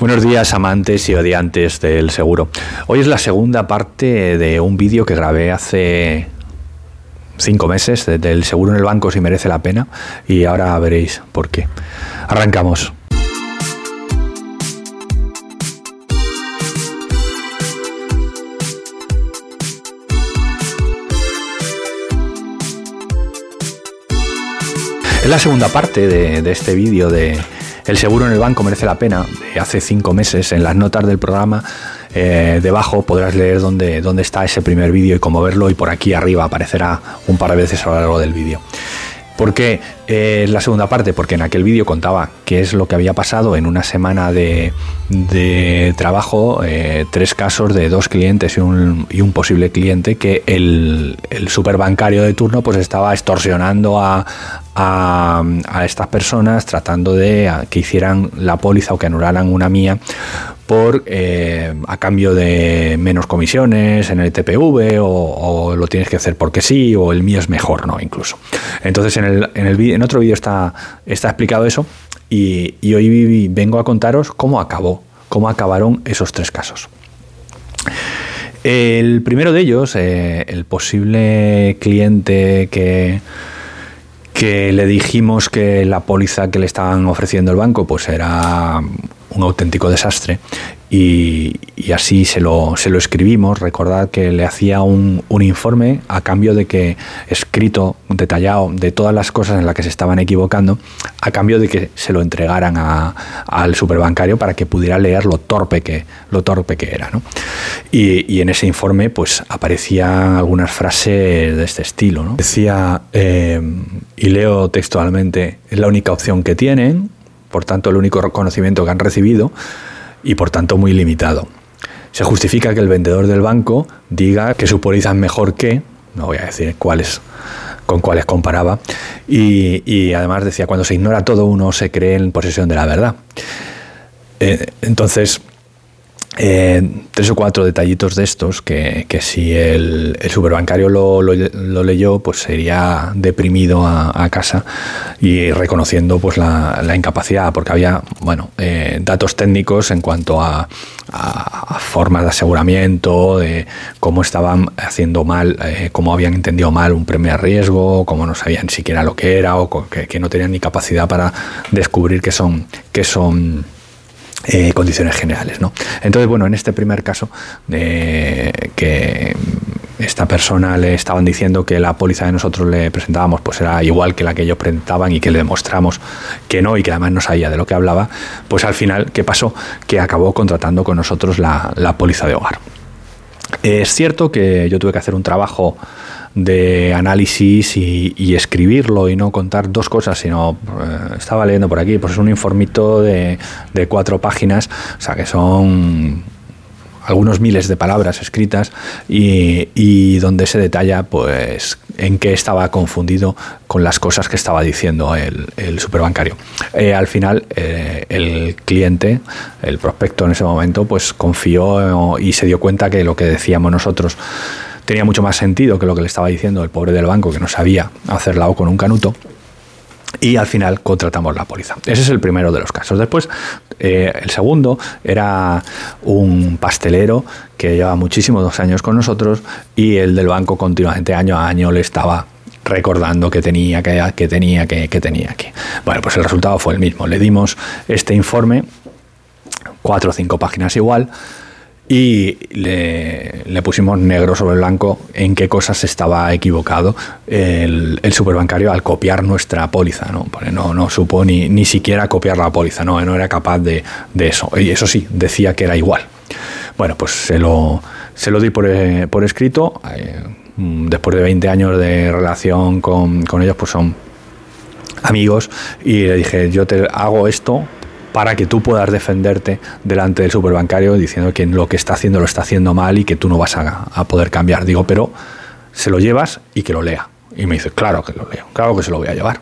Buenos días amantes y odiantes del seguro. Hoy es la segunda parte de un vídeo que grabé hace cinco meses del seguro en el banco si merece la pena y ahora veréis por qué. Arrancamos. Es la segunda parte de, de este vídeo de el seguro en el banco merece la pena. hace cinco meses, en las notas del programa, eh, debajo podrás leer dónde, dónde está ese primer vídeo y cómo verlo. Y por aquí arriba aparecerá un par de veces a lo largo del vídeo. ¿Por qué eh, la segunda parte? Porque en aquel vídeo contaba qué es lo que había pasado en una semana de, trabajo, eh, tres casos de dos clientes y un, y un posible cliente que el, el, superbancario de turno pues estaba extorsionando a, a, estas personas tratando de que hicieran la póliza o que anularan una mía por eh, a cambio de menos comisiones en el TPV o, lo tienes que hacer porque sí o el mío es mejor, ¿no? Incluso. Entonces en, el, en, otro vídeo está, está explicado eso y, hoy vengo a contaros cómo acabó, cómo acabaron esos tres casos. El primero de ellos, eh, el posible cliente que que le dijimos que la póliza que le estaban ofreciendo el banco pues era un auténtico desastre y, así se lo, se lo, escribimos. Recordad que le hacía un, informe a cambio de que, escrito, detallado, de todas las cosas en las que se estaban equivocando, a cambio de que se lo entregaran al superbancario para que pudiera leer lo torpe que, lo torpe que era. Y, en ese informe pues aparecían algunas frases de este estilo. Decía, eh, y leo textualmente, es la única opción que tienen, por tanto el único reconocimiento que han recibido y por tanto muy limitado. Se justifica que el vendedor del banco diga que su póliza mejor que, no voy a decir cuáles con cuáles comparaba, y, además decía, cuando se ignora todo uno se cree en posesión de la verdad. Eh, entonces, eh, tres o cuatro detallitos de estos que, si el, superbancario lo, leyó, pues sería deprimido a, casa y reconociendo pues la, incapacidad, porque había bueno eh, datos técnicos en cuanto a, formas de aseguramiento, de cómo estaban haciendo mal, eh, cómo habían entendido mal un premio de riesgo, cómo no sabían siquiera lo que era o que, que no tenían ni capacidad para descubrir que son que son eh, condiciones generales. ¿no? Entonces, bueno, en este primer caso, eh, que esta persona le estaban diciendo que la póliza de nosotros le presentábamos pues era igual que la que ellos presentaban y que le demostramos que no y que además no sabía de lo que hablaba, pues al final, ¿qué pasó? Que acabó contratando con nosotros la, la póliza de hogar. Es cierto que yo tuve que hacer un trabajo de análisis y, escribirlo y no contar dos cosas, sino eh, estaba leyendo por aquí, pues es un informito de, cuatro páginas, o sea que son algunos miles de palabras escritas y, donde se detalla pues en qué estaba confundido con las cosas que estaba diciendo el, el superbancario. Eh, al final eh, el cliente, el prospecto en ese momento, pues confió y se dio cuenta que lo que decíamos nosotros tenía mucho más sentido que lo que le estaba diciendo el pobre del banco que no sabía hacer la O con un canuto. Y al final contratamos la póliza. Ese es el primero de los casos. Después, eh, el segundo era un pastelero que lleva muchísimos dos años con nosotros y el del banco continuamente año a año le estaba recordando que tenía, que, que tenía, que, que tenía que. Bueno, pues el resultado fue el mismo. Le dimos este informe, cuatro o cinco páginas igual, y le, pusimos negro sobre blanco en qué cosas estaba equivocado el, superbancario al copiar nuestra póliza, ¿no? no, no supo ni, ni siquiera copiar la póliza, no, no era capaz de, eso. Y eso sí, decía que era igual. Bueno, pues se lo, se lo di por, eh, por escrito. Eh, después de 20 años de relación con, con ellos, pues son amigos y le dije, yo te hago esto para que tú puedas defenderte delante del superbancario diciendo que lo que está haciendo lo está haciendo mal y que tú no vas a, poder cambiar. Digo, pero se lo llevas y que lo lea. Y me dice, claro que lo leo, claro que se lo voy a llevar.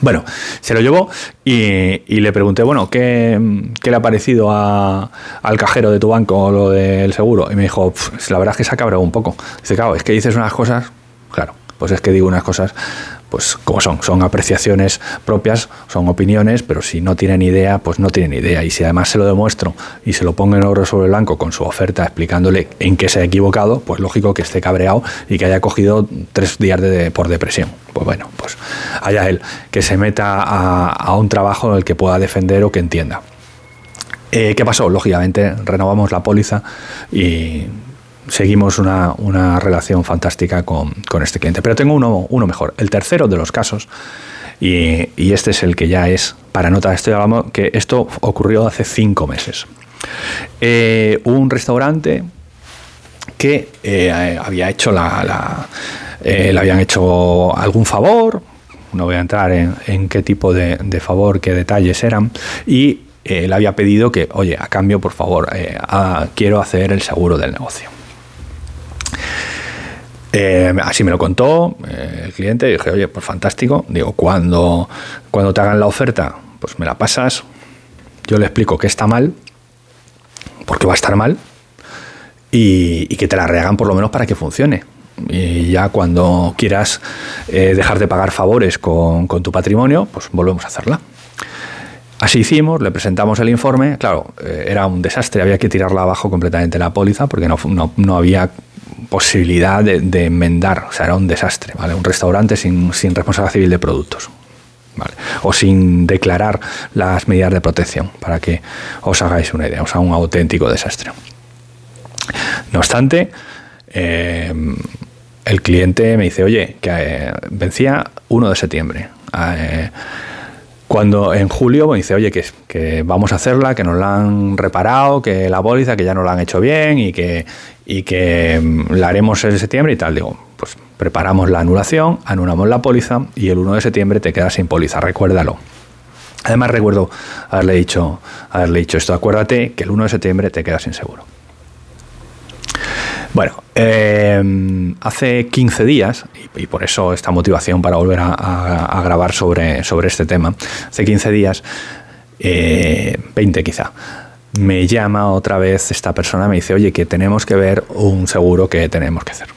Bueno, se lo llevó y, le pregunté, bueno, ¿qué, le ha parecido al cajero de tu banco lo del seguro? Y me dijo, la verdad es que se ha cabreado un poco. Dice, claro, es que dices unas cosas, claro, pues es que digo unas cosas pues como son, son apreciaciones propias, son opiniones, pero si no tienen idea, pues no tienen idea. Y si además se lo demuestro y se lo pongo en oro sobre blanco con su oferta explicándole en qué se ha equivocado, pues lógico que esté cabreado y que haya cogido tres días por depresión. Pues bueno, pues haya él, que se meta a, un trabajo en el que pueda defender o que entienda. Eh, ¿Qué pasó? Lógicamente renovamos la póliza y seguimos una, una relación fantástica con, con, este cliente. Pero tengo uno, uno mejor. El tercero de los casos, y, este es el que ya es para nota, estoy hablando que esto ocurrió hace cinco meses. Eh, un restaurante que eh, había hecho la, eh, le habían hecho algún favor, no voy a entrar en, qué tipo de, favor, qué detalles eran, y le había pedido que, oye, a cambio, por favor, quiero hacer el seguro del negocio. Eh, así me lo contó eh, el cliente dije, oye, pues fantástico. Digo, cuando, cuando te hagan la oferta, pues me la pasas. Yo le explico que está mal, porque va a estar mal, y, que te la rehagan por lo menos para que funcione. Y ya cuando quieras eh, dejar de pagar favores con, con, tu patrimonio, pues volvemos a hacerla. Así hicimos, le presentamos el informe. Claro, era un desastre, había que tirarla abajo completamente la póliza porque no, no, no había posibilidad de, enmendar, o sea, era un desastre, ¿vale? Un restaurante sin, sin responsabilidad civil de productos. ¿Vale? O sin declarar las medidas de protección, para que os hagáis una idea, o sea, un auténtico desastre. No obstante, eh, el cliente me dice, oye, que eh, vencía 1 de septiembre. Eh, cuando en julio me dice, oye, que, que vamos a hacerla, que nos la han reparado, que la póliza, que ya nos la han hecho bien y que, y que mm, la haremos en septiembre y tal. Digo, pues preparamos la anulación, anulamos la póliza y el 1 de septiembre te quedas sin póliza, recuérdalo. Además recuerdo haberle dicho, haberle dicho esto, acuérdate que el 1 de septiembre te quedas sin seguro. Bueno, eh, hace 15 días, y, por eso esta motivación para volver a, grabar sobre, sobre, este tema, hace 15 días, 20 eh, quizá, me llama otra vez esta persona, me dice, oye, que tenemos que ver un seguro que tenemos que hacer.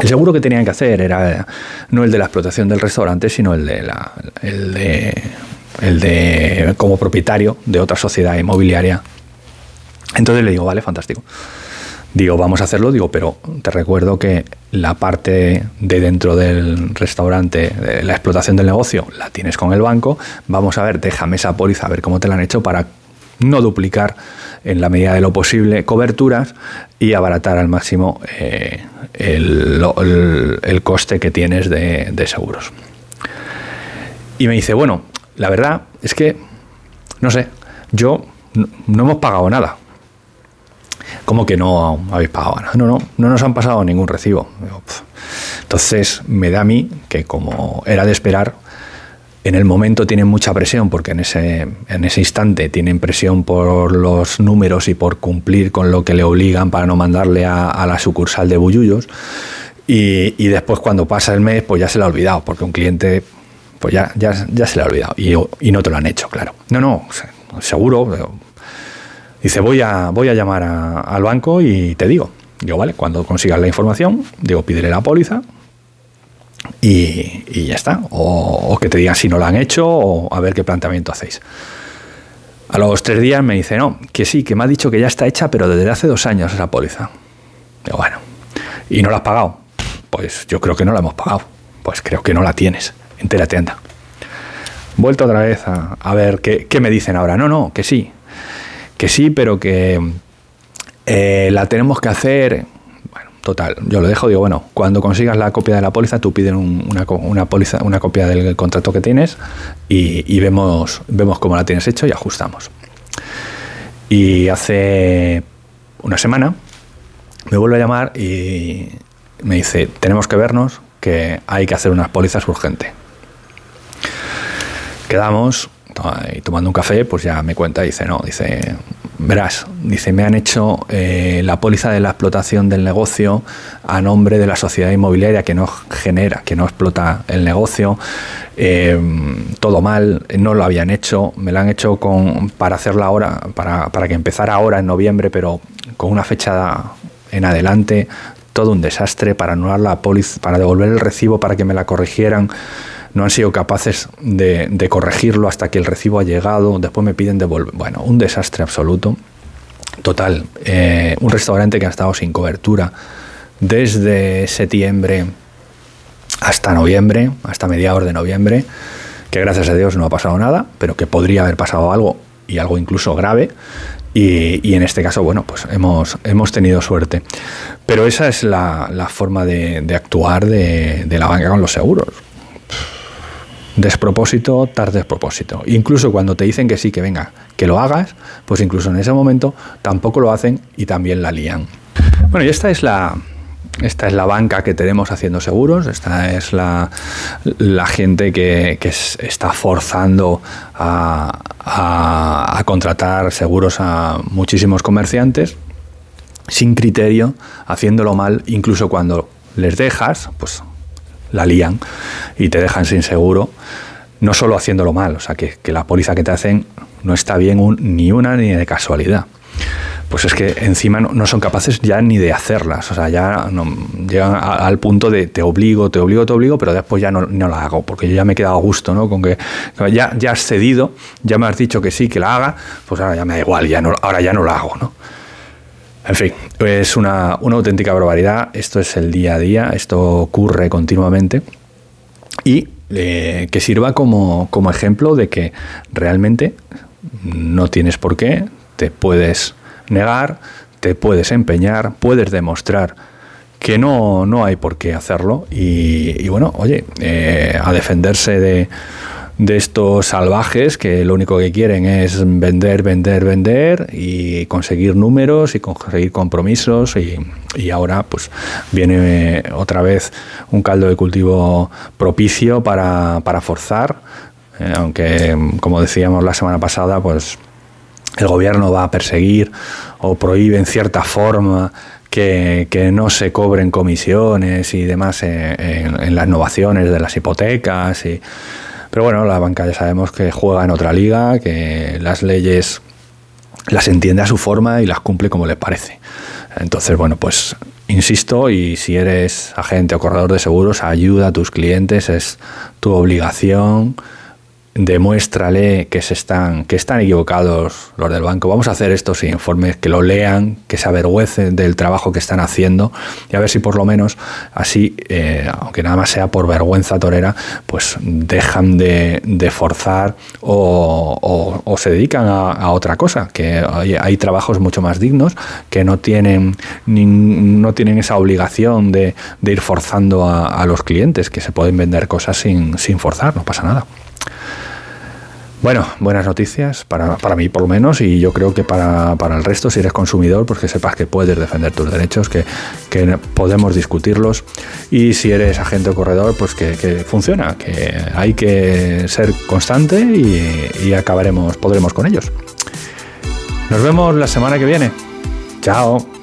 El seguro que tenían que hacer era no el de la explotación del restaurante, sino el de, la, el de, el de como propietario de otra sociedad inmobiliaria. Entonces le digo, vale, fantástico. Digo, vamos a hacerlo, digo, pero te recuerdo que la parte de dentro del restaurante, de la explotación del negocio, la tienes con el banco. Vamos a ver, déjame esa póliza, a ver cómo te la han hecho para no duplicar en la medida de lo posible coberturas y abaratar al máximo eh, el, el, coste que tienes de, de seguros. Y me dice, bueno, la verdad es que, no sé, yo no, hemos pagado nada. ¿Cómo que no habéis pagado? No, no, no nos han pasado ningún recibo. Entonces me da a mí que como era de esperar, en el momento tienen mucha presión porque en ese, en ese instante tienen presión por los números y por cumplir con lo que le obligan para no mandarle a, la sucursal de Bullullos. Y, y, después cuando pasa el mes, pues ya se le ha olvidado, porque un cliente, pues ya, ya, ya se le ha olvidado. Y, y, no te lo han hecho, claro. No, no, seguro. Dice, voy a, voy a llamar al banco y te digo. Digo, vale, cuando consigas la información, digo, pídele la póliza, y, ya está. O, que te digan si no lo han hecho o a ver qué planteamiento hacéis. A los tres días me dice, no, que sí, que me ha dicho que ya está hecha, pero desde hace dos años esa póliza. Bueno, ¿y no la has pagado? Pues yo creo que no la hemos pagado. Pues creo que no la tienes. Entérate, anda. Vuelto otra vez a, ver qué, qué, me dicen ahora. No, no, que sí. Que sí, pero que eh, la tenemos que hacer Total, yo lo dejo, digo, bueno, cuando consigas la copia de la póliza, tú pides una, una, póliza, una copia del contrato que tienes y, vemos, vemos cómo la tienes hecho y ajustamos. Y hace una semana me vuelve a llamar y me dice, tenemos que vernos, que hay que hacer unas pólizas urgente. Quedamos y tomando un café, pues ya me cuenta, dice, no, dice, verás, dice, me han hecho eh, la póliza de la explotación del negocio a nombre de la sociedad inmobiliaria que no genera, que no explota el negocio, eh, todo mal, no lo habían hecho, me la han hecho con, para hacerla ahora, para, para que empezara ahora en noviembre, pero con una fecha en adelante, todo un desastre para anular la póliza, para devolver el recibo para que me la corrigieran. No han sido capaces de, corregirlo hasta que el recibo ha llegado. Después me piden devolver. Bueno, un desastre absoluto. Total. Eh, un restaurante que ha estado sin cobertura desde septiembre hasta noviembre, hasta mediados de noviembre, que gracias a Dios no ha pasado nada, pero que podría haber pasado algo y algo incluso grave. Y, en este caso, bueno, pues hemos, hemos tenido suerte. Pero esa es la, forma de, actuar de, la banca con los seguros. Despropósito, tarde despropósito. Incluso cuando te dicen que sí, que venga, que lo hagas, pues incluso en ese momento tampoco lo hacen y también la lían. Bueno, y esta es la, esta es la banca que tenemos haciendo seguros, esta es la, gente que, está forzando a, contratar seguros a muchísimos comerciantes sin criterio, haciéndolo mal, incluso cuando les dejas, pues la lían y te dejan sin seguro, no solo haciéndolo mal, o sea, que, la póliza que te hacen no está bien ni una ni de casualidad pues es que encima no, son capaces ya ni de hacerlas. O sea, ya llegan al punto de te obligo, te obligo, te obligo, pero después ya no, no, la hago, porque yo ya me he quedado a gusto, ¿no? Con que ya, ya has cedido, ya me has dicho que sí, que la haga, pues ahora ya me da igual, ya no, ahora ya no la hago, ¿no? En fin, es una, una auténtica barbaridad. Esto es el día a día, esto ocurre continuamente. Y eh, que sirva como, como ejemplo de que realmente no tienes por qué, te puedes negar, te puedes empeñar, puedes demostrar que no, no hay por qué hacerlo y, bueno, oye, eh, a defenderse de, de estos salvajes que lo único que quieren es vender, vender, vender y conseguir números y conseguir compromisos y, y ahora pues viene otra vez un caldo de cultivo propicio para, para forzar, eh, aunque como decíamos la semana pasada pues el gobierno va a perseguir o prohíbe en cierta forma que, no se cobren comisiones y demás en, las innovaciones de las hipotecas. Y, pero bueno, la banca ya sabemos que juega en otra liga, que las leyes las entiende a su forma y las cumple como le parece. Entonces, bueno, pues insisto, y si eres agente o corredor de seguros, ayuda a tus clientes, es tu obligación demuéstrale que se están que están equivocados los del banco. Vamos a hacer estos informes, que lo lean, que se avergüecen del trabajo que están haciendo y a ver si por lo menos así, eh, aunque nada más sea por vergüenza torera, pues dejan de, forzar o, se dedican a, otra cosa, que hay, trabajos mucho más dignos que no tienen, no tienen esa obligación de, ir forzando a, los clientes, que se pueden vender cosas sin, sin forzar, no pasa nada. Bueno, buenas noticias para, para, mí por lo menos y yo creo que para, el resto, si eres consumidor, pues que sepas que puedes defender tus derechos, que, podemos discutirlos y si eres agente o corredor, pues que, funciona, que hay que ser constante y, y acabaremos, podremos con ellos. Nos vemos la semana que viene. Chao.